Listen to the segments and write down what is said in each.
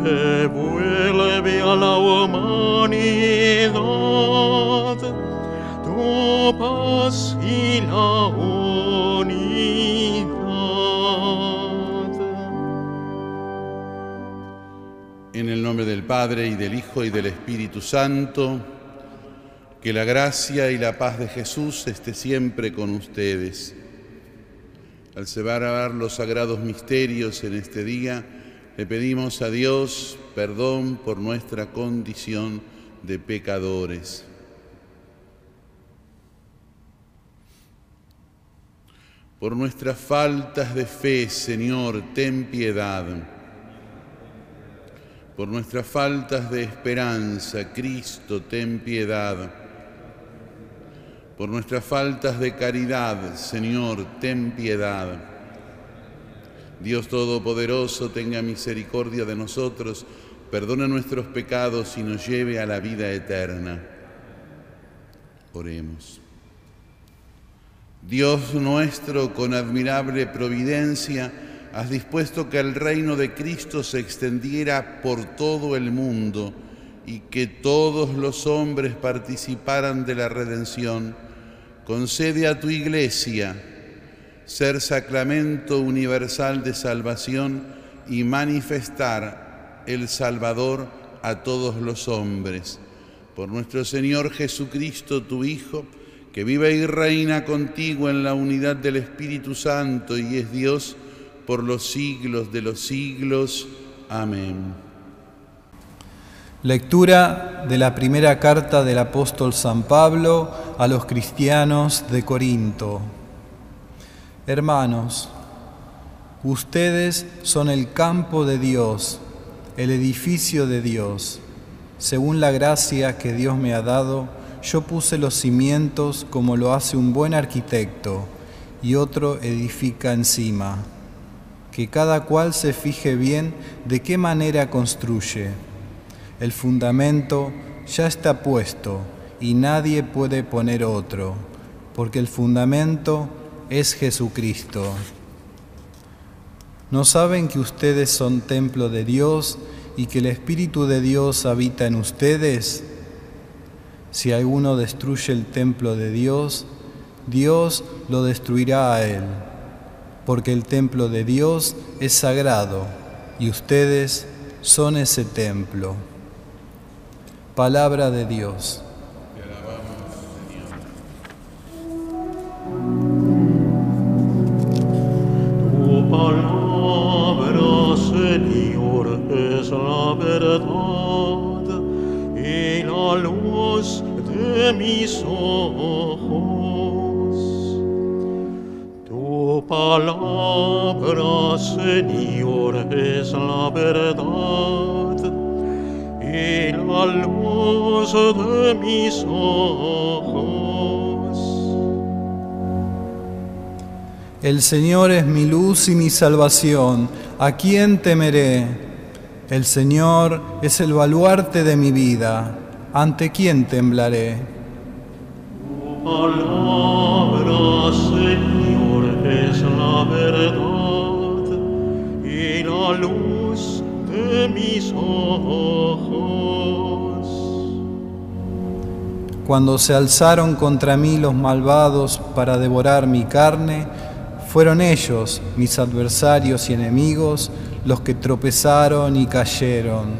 devuelve a la humanidad tu paz y la unidad. En el nombre del Padre y del Hijo y del Espíritu Santo, que la gracia y la paz de Jesús esté siempre con ustedes. Al celebrar los sagrados misterios en este día, le pedimos a Dios perdón por nuestra condición de pecadores. Por nuestras faltas de fe, Señor, ten piedad. Por nuestras faltas de esperanza, Cristo, ten piedad. Por nuestras faltas de caridad, Señor, ten piedad. Dios Todopoderoso, tenga misericordia de nosotros, perdona nuestros pecados y nos lleve a la vida eterna. Oremos. Dios nuestro, con admirable providencia, has dispuesto que el reino de Cristo se extendiera por todo el mundo y que todos los hombres participaran de la redención. Concede a tu iglesia ser sacramento universal de salvación y manifestar el Salvador a todos los hombres. Por nuestro Señor Jesucristo, tu Hijo, que vive y reina contigo en la unidad del Espíritu Santo y es Dios por los siglos de los siglos. Amén. Lectura de la primera carta del apóstol San Pablo a los cristianos de Corinto. Hermanos, ustedes son el campo de Dios, el edificio de Dios. Según la gracia que Dios me ha dado, yo puse los cimientos como lo hace un buen arquitecto, y otro edifica encima. Que cada cual se fije bien de qué manera construye. El fundamento ya está puesto y nadie puede poner otro, porque el fundamento es Jesucristo. ¿No saben que ustedes son templo de Dios y que el Espíritu de Dios habita en ustedes? Si alguno destruye el templo de Dios, Dios lo destruirá a él, porque el templo de Dios es sagrado y ustedes son ese templo. Palabra de Dios. El Señor es mi luz y mi salvación. ¿A quién temeré? El Señor es el baluarte de mi vida. ¿Ante quién temblaré? Tu palabra, Señor, es la verdad y la luz de mis ojos. Cuando se alzaron contra mí los malvados para devorar mi carne, fueron ellos, mis adversarios y enemigos, los que tropezaron y cayeron.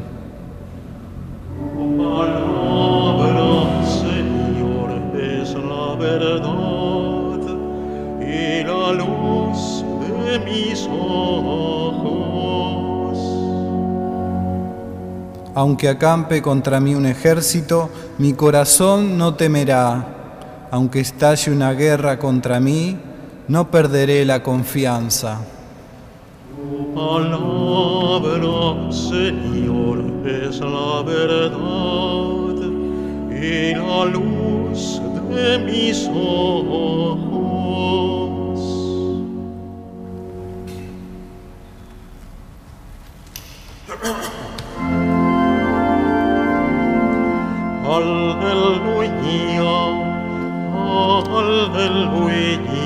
Tu palabra, Señor, es la verdad y la luz de mis ojos. Aunque acampe contra mí un ejército, mi corazón no temerá. Aunque estalle una guerra contra mí, no perderé la confianza. Tu palabra, Señor, es la verdad y la luz de mis ojos. Aleluya, aleluya,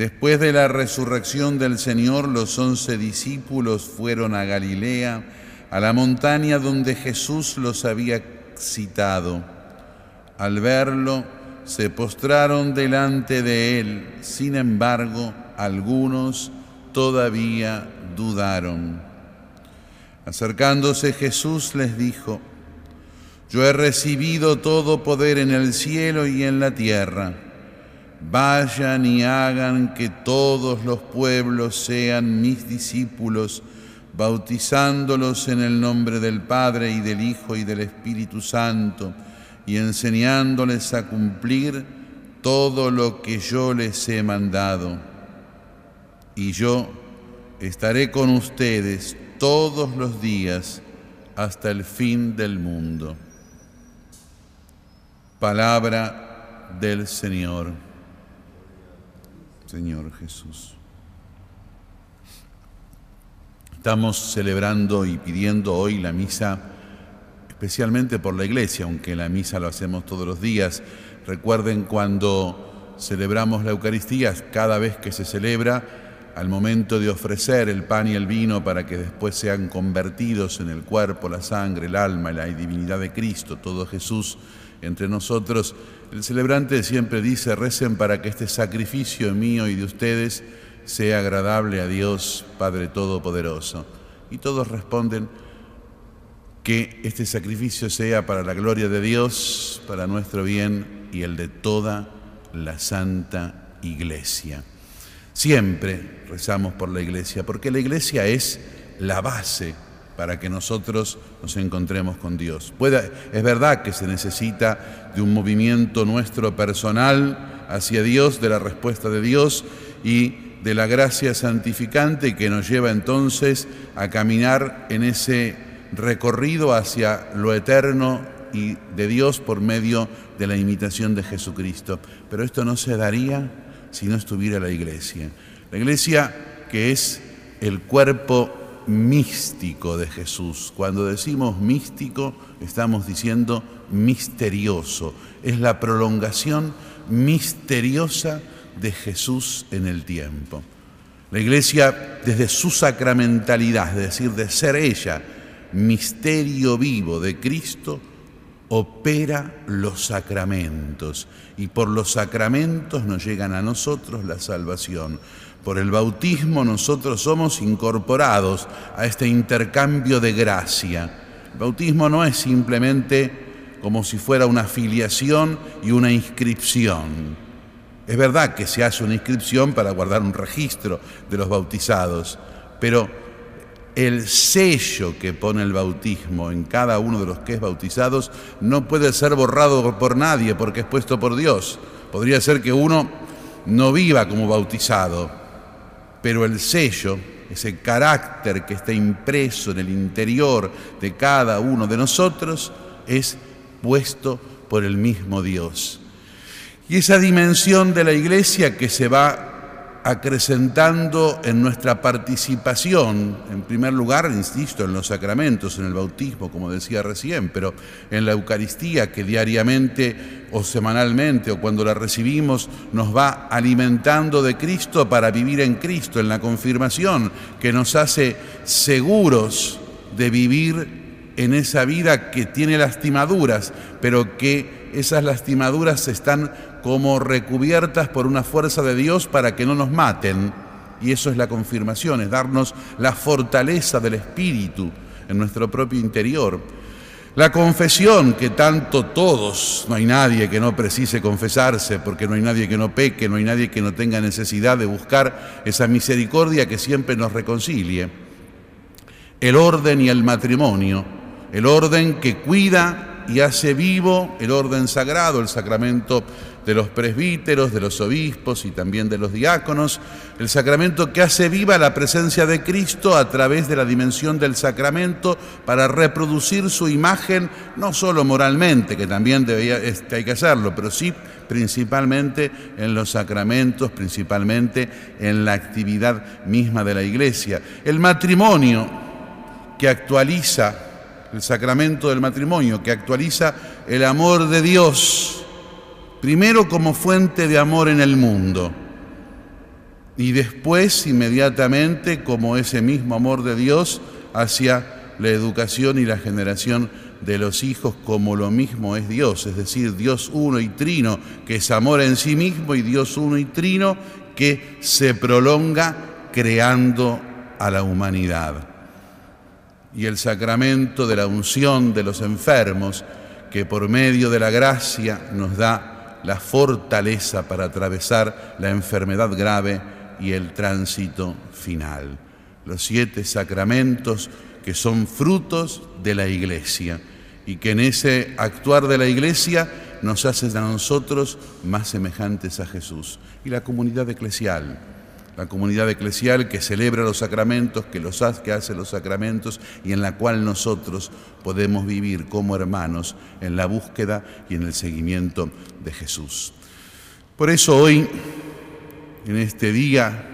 Después de la resurrección del Señor, los once discípulos fueron a Galilea, a la montaña donde Jesús los había citado. Al verlo, se postraron delante de él, sin embargo, algunos todavía dudaron. Acercándose Jesús les dijo, Yo he recibido todo poder en el cielo y en la tierra. Vayan y hagan que todos los pueblos sean mis discípulos, bautizándolos en el nombre del Padre y del Hijo y del Espíritu Santo, y enseñándoles a cumplir todo lo que yo les he mandado. Y yo estaré con ustedes todos los días hasta el fin del mundo. Palabra del Señor. Señor Jesús. Estamos celebrando y pidiendo hoy la misa, especialmente por la iglesia, aunque la misa lo hacemos todos los días. Recuerden cuando celebramos la Eucaristía, cada vez que se celebra, al momento de ofrecer el pan y el vino para que después sean convertidos en el cuerpo, la sangre, el alma, la divinidad de Cristo, todo Jesús entre nosotros, el celebrante siempre dice, recen para que este sacrificio mío y de ustedes sea agradable a Dios Padre Todopoderoso. Y todos responden que este sacrificio sea para la gloria de Dios, para nuestro bien y el de toda la Santa Iglesia. Siempre rezamos por la iglesia, porque la iglesia es la base para que nosotros nos encontremos con Dios. Es verdad que se necesita de un movimiento nuestro personal hacia Dios, de la respuesta de Dios y de la gracia santificante que nos lleva entonces a caminar en ese recorrido hacia lo eterno y de Dios por medio de la imitación de Jesucristo. Pero esto no se daría si no estuviera la iglesia. La iglesia que es el cuerpo místico de Jesús. Cuando decimos místico, estamos diciendo misterioso. Es la prolongación misteriosa de Jesús en el tiempo. La iglesia, desde su sacramentalidad, es decir, de ser ella misterio vivo de Cristo, opera los sacramentos y por los sacramentos nos llegan a nosotros la salvación. Por el bautismo nosotros somos incorporados a este intercambio de gracia. El bautismo no es simplemente como si fuera una filiación y una inscripción. Es verdad que se hace una inscripción para guardar un registro de los bautizados, pero el sello que pone el bautismo en cada uno de los que es bautizados no puede ser borrado por nadie porque es puesto por Dios. Podría ser que uno no viva como bautizado, pero el sello, ese carácter que está impreso en el interior de cada uno de nosotros, es puesto por el mismo Dios. Y esa dimensión de la iglesia que se va acrecentando en nuestra participación, en primer lugar, insisto, en los sacramentos, en el bautismo, como decía recién, pero en la Eucaristía que diariamente o semanalmente o cuando la recibimos nos va alimentando de Cristo para vivir en Cristo, en la confirmación que nos hace seguros de vivir en esa vida que tiene lastimaduras, pero que esas lastimaduras están como recubiertas por una fuerza de Dios para que no nos maten. Y eso es la confirmación, es darnos la fortaleza del Espíritu en nuestro propio interior. La confesión, que tanto todos, no hay nadie que no precise confesarse, porque no hay nadie que no peque, no hay nadie que no tenga necesidad de buscar esa misericordia que siempre nos reconcilie. El orden y el matrimonio, el orden que cuida y hace vivo el orden sagrado, el sacramento de los presbíteros, de los obispos y también de los diáconos, el sacramento que hace viva la presencia de Cristo a través de la dimensión del sacramento para reproducir su imagen, no solo moralmente, que también este, hay que hacerlo, pero sí principalmente en los sacramentos, principalmente en la actividad misma de la iglesia. El matrimonio que actualiza el sacramento del matrimonio, que actualiza el amor de Dios, primero como fuente de amor en el mundo. Y después inmediatamente como ese mismo amor de Dios hacia la educación y la generación de los hijos como lo mismo es Dios, es decir, Dios uno y trino, que es amor en sí mismo, y Dios uno y trino, que se prolonga creando a la humanidad. Y el sacramento de la unción de los enfermos, que por medio de la gracia nos da la fortaleza para atravesar la enfermedad grave y el tránsito final. Los siete sacramentos que son frutos de la iglesia y que en ese actuar de la iglesia nos hacen a nosotros más semejantes a Jesús. Y la comunidad eclesial, la comunidad eclesial que celebra los sacramentos, que, los hace, que hace los sacramentos y en la cual nosotros podemos vivir como hermanos en la búsqueda y en el seguimiento de Jesús. Por eso hoy, en este día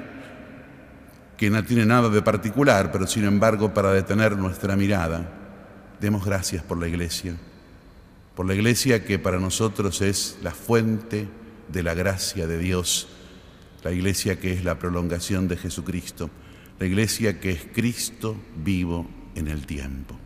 que no tiene nada de particular, pero sin embargo para detener nuestra mirada, demos gracias por la iglesia, por la iglesia que para nosotros es la fuente de la gracia de Dios la iglesia que es la prolongación de Jesucristo, la iglesia que es Cristo vivo en el tiempo.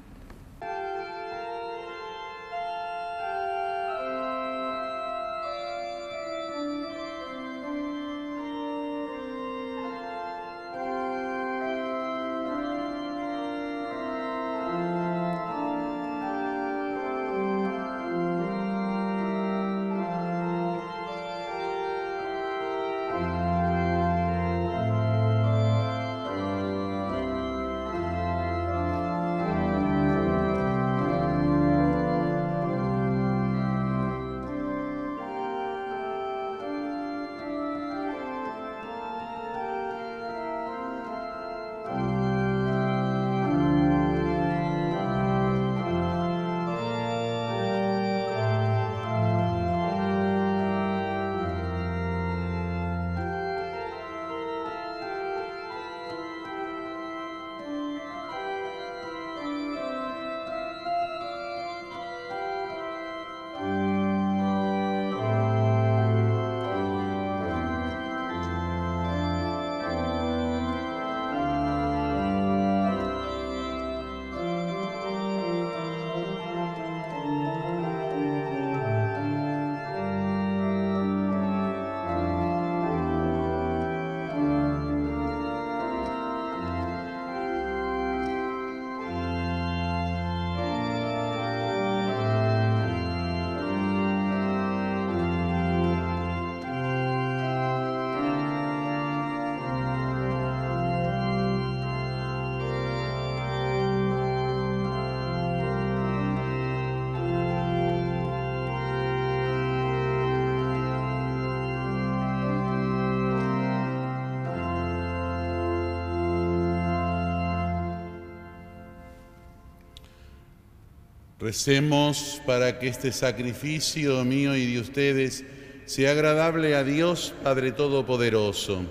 Recemos para que este sacrificio mío y de ustedes sea agradable a Dios Padre Todopoderoso.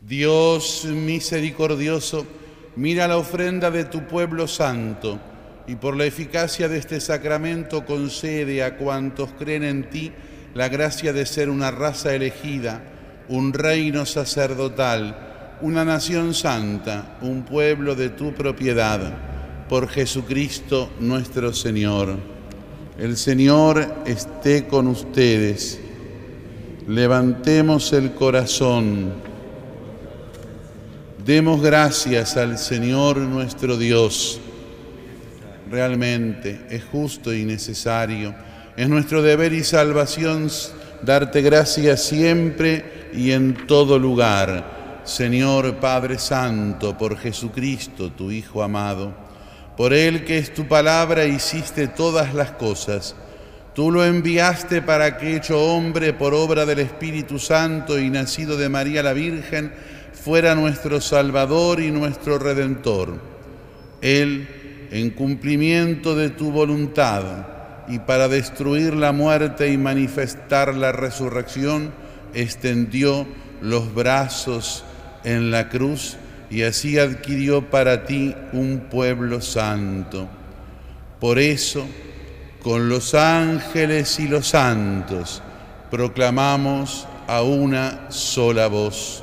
Dios misericordioso, mira la ofrenda de tu pueblo santo y por la eficacia de este sacramento concede a cuantos creen en ti la gracia de ser una raza elegida, un reino sacerdotal, una nación santa, un pueblo de tu propiedad, por Jesucristo nuestro Señor. El Señor esté con ustedes. Levantemos el corazón. Demos gracias al Señor nuestro Dios. Realmente es justo y necesario. Es nuestro deber y salvación darte gracias siempre y en todo lugar. Señor Padre Santo, por Jesucristo, tu Hijo amado, por Él que es tu palabra hiciste todas las cosas. Tú lo enviaste para que, hecho hombre por obra del Espíritu Santo y nacido de María la Virgen, fuera nuestro Salvador y nuestro Redentor. Él, en cumplimiento de tu voluntad y para destruir la muerte y manifestar la resurrección, extendió los brazos en la cruz y así adquirió para ti un pueblo santo. Por eso, con los ángeles y los santos, proclamamos a una sola voz.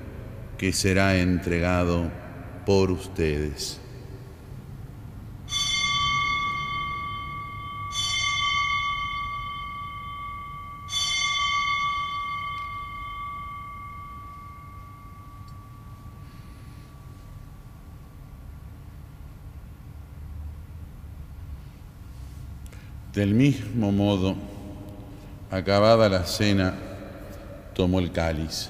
que será entregado por ustedes. Del mismo modo, acabada la cena, tomó el cáliz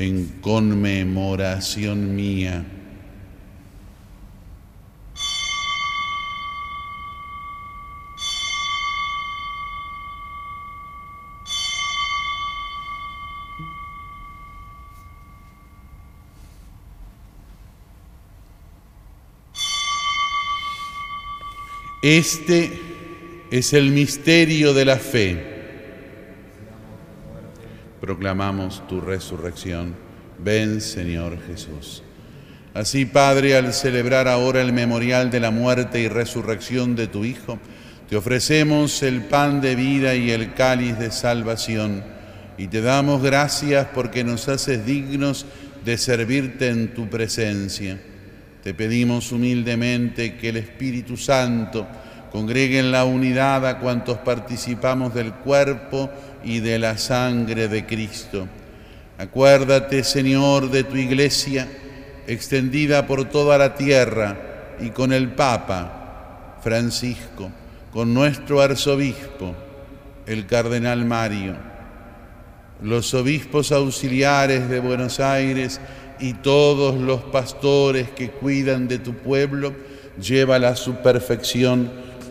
en conmemoración mía. Este es el misterio de la fe proclamamos tu resurrección. Ven, Señor Jesús. Así, Padre, al celebrar ahora el memorial de la muerte y resurrección de tu Hijo, te ofrecemos el pan de vida y el cáliz de salvación, y te damos gracias porque nos haces dignos de servirte en tu presencia. Te pedimos humildemente que el Espíritu Santo congregue en la unidad a cuantos participamos del cuerpo y de la sangre de Cristo. Acuérdate, Señor, de tu iglesia extendida por toda la tierra y con el Papa Francisco, con nuestro arzobispo, el cardenal Mario, los obispos auxiliares de Buenos Aires y todos los pastores que cuidan de tu pueblo, llévala a su perfección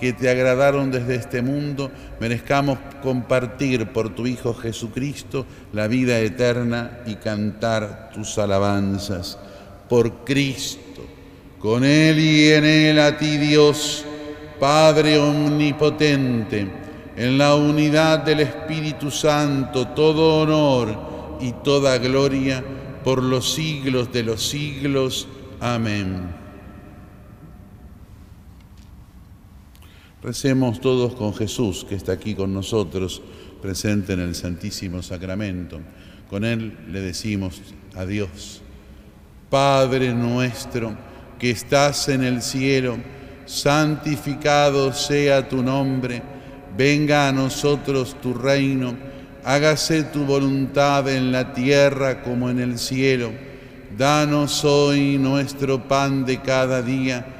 que te agradaron desde este mundo, merezcamos compartir por tu Hijo Jesucristo la vida eterna y cantar tus alabanzas. Por Cristo, con Él y en Él a ti Dios, Padre omnipotente, en la unidad del Espíritu Santo, todo honor y toda gloria por los siglos de los siglos. Amén. Recemos todos con Jesús, que está aquí con nosotros, presente en el Santísimo Sacramento. Con Él le decimos a Dios, Padre nuestro, que estás en el cielo, santificado sea tu nombre, venga a nosotros tu reino, hágase tu voluntad en la tierra como en el cielo. Danos hoy nuestro pan de cada día,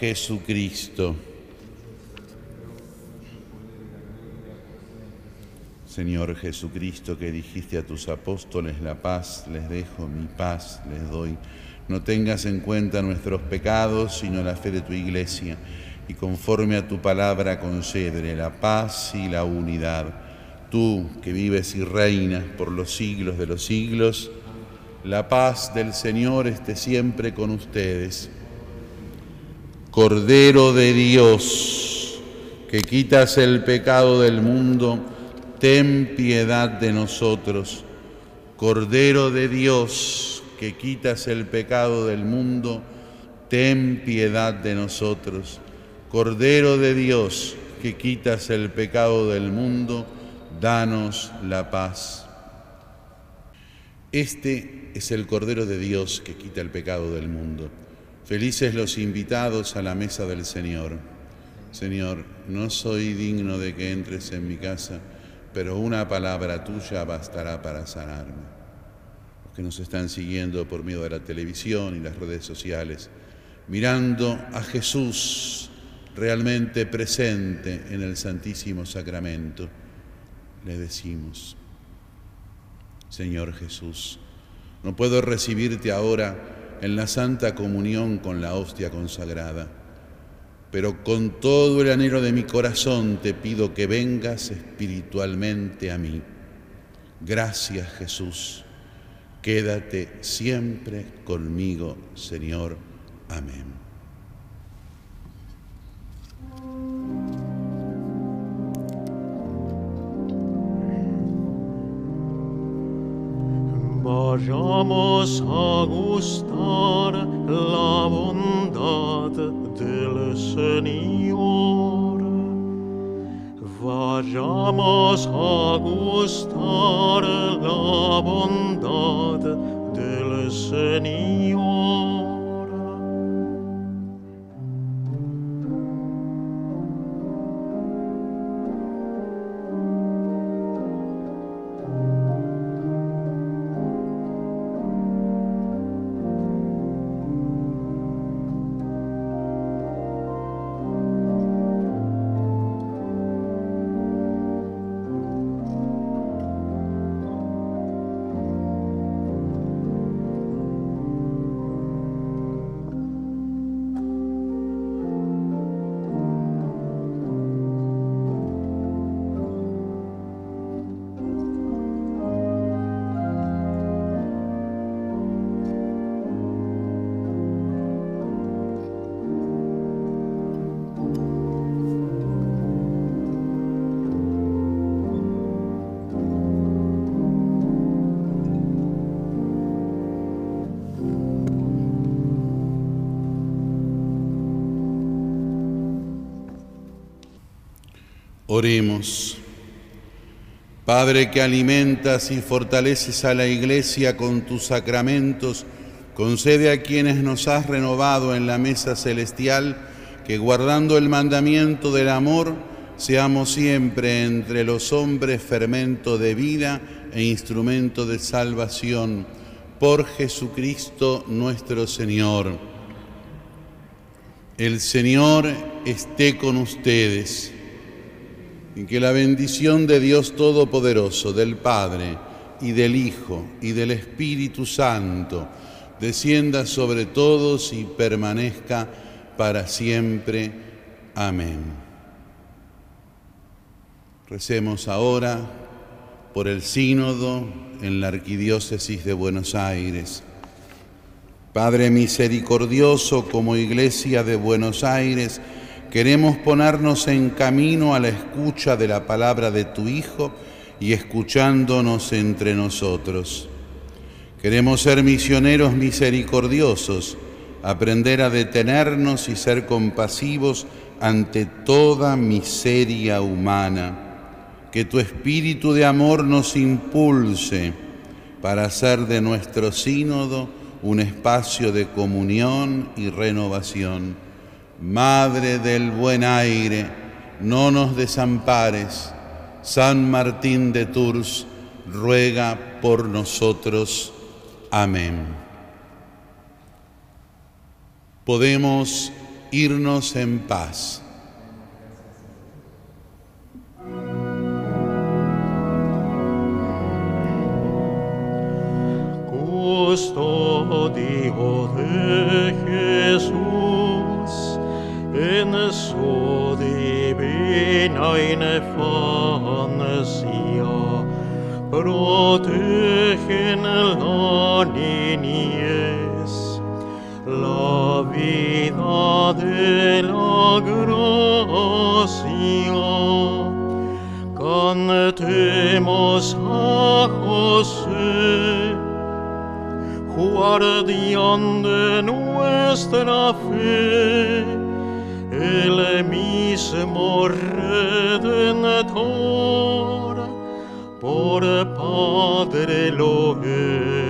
Jesucristo. Señor Jesucristo, que dijiste a tus apóstoles, la paz les dejo, mi paz les doy. No tengas en cuenta nuestros pecados, sino la fe de tu iglesia, y conforme a tu palabra concédele la paz y la unidad. Tú que vives y reinas por los siglos de los siglos, la paz del Señor esté siempre con ustedes. Cordero de Dios, que quitas el pecado del mundo, ten piedad de nosotros. Cordero de Dios, que quitas el pecado del mundo, ten piedad de nosotros. Cordero de Dios, que quitas el pecado del mundo, danos la paz. Este es el Cordero de Dios que quita el pecado del mundo. Felices los invitados a la mesa del Señor. Señor, no soy digno de que entres en mi casa pero una palabra tuya bastará para sanarme. Los que nos están siguiendo por medio de la televisión y las redes sociales, mirando a Jesús realmente presente en el Santísimo Sacramento, le decimos, Señor Jesús, no puedo recibirte ahora en la Santa Comunión con la hostia consagrada pero con todo el anhelo de mi corazón te pido que vengas espiritualmente a mí. Gracias Jesús. Quédate siempre conmigo, Señor. Amén. Vayamos a gustar la bondad del Señor. Vayamos a gustar la bondad del Señor. Oremos. Padre que alimentas y fortaleces a la Iglesia con tus sacramentos, concede a quienes nos has renovado en la mesa celestial que guardando el mandamiento del amor, seamos siempre entre los hombres fermento de vida e instrumento de salvación. Por Jesucristo nuestro Señor. El Señor esté con ustedes y que la bendición de Dios Todopoderoso, del Padre y del Hijo y del Espíritu Santo, descienda sobre todos y permanezca para siempre. Amén. Recemos ahora por el sínodo en la Arquidiócesis de Buenos Aires. Padre misericordioso, como Iglesia de Buenos Aires, Queremos ponernos en camino a la escucha de la palabra de tu Hijo y escuchándonos entre nosotros. Queremos ser misioneros misericordiosos, aprender a detenernos y ser compasivos ante toda miseria humana. Que tu espíritu de amor nos impulse para hacer de nuestro sínodo un espacio de comunión y renovación Madre del buen aire, no nos desampares. San Martín de Tours, ruega por nosotros. Amén. Podemos irnos en paz. Custodio de Jesús Enes odi bin eine fanesia, protegen la niñez, la vida de la gracia. Cantemos a José, guardián de nuestra fe, el mismo Redentor, por Padre lo es.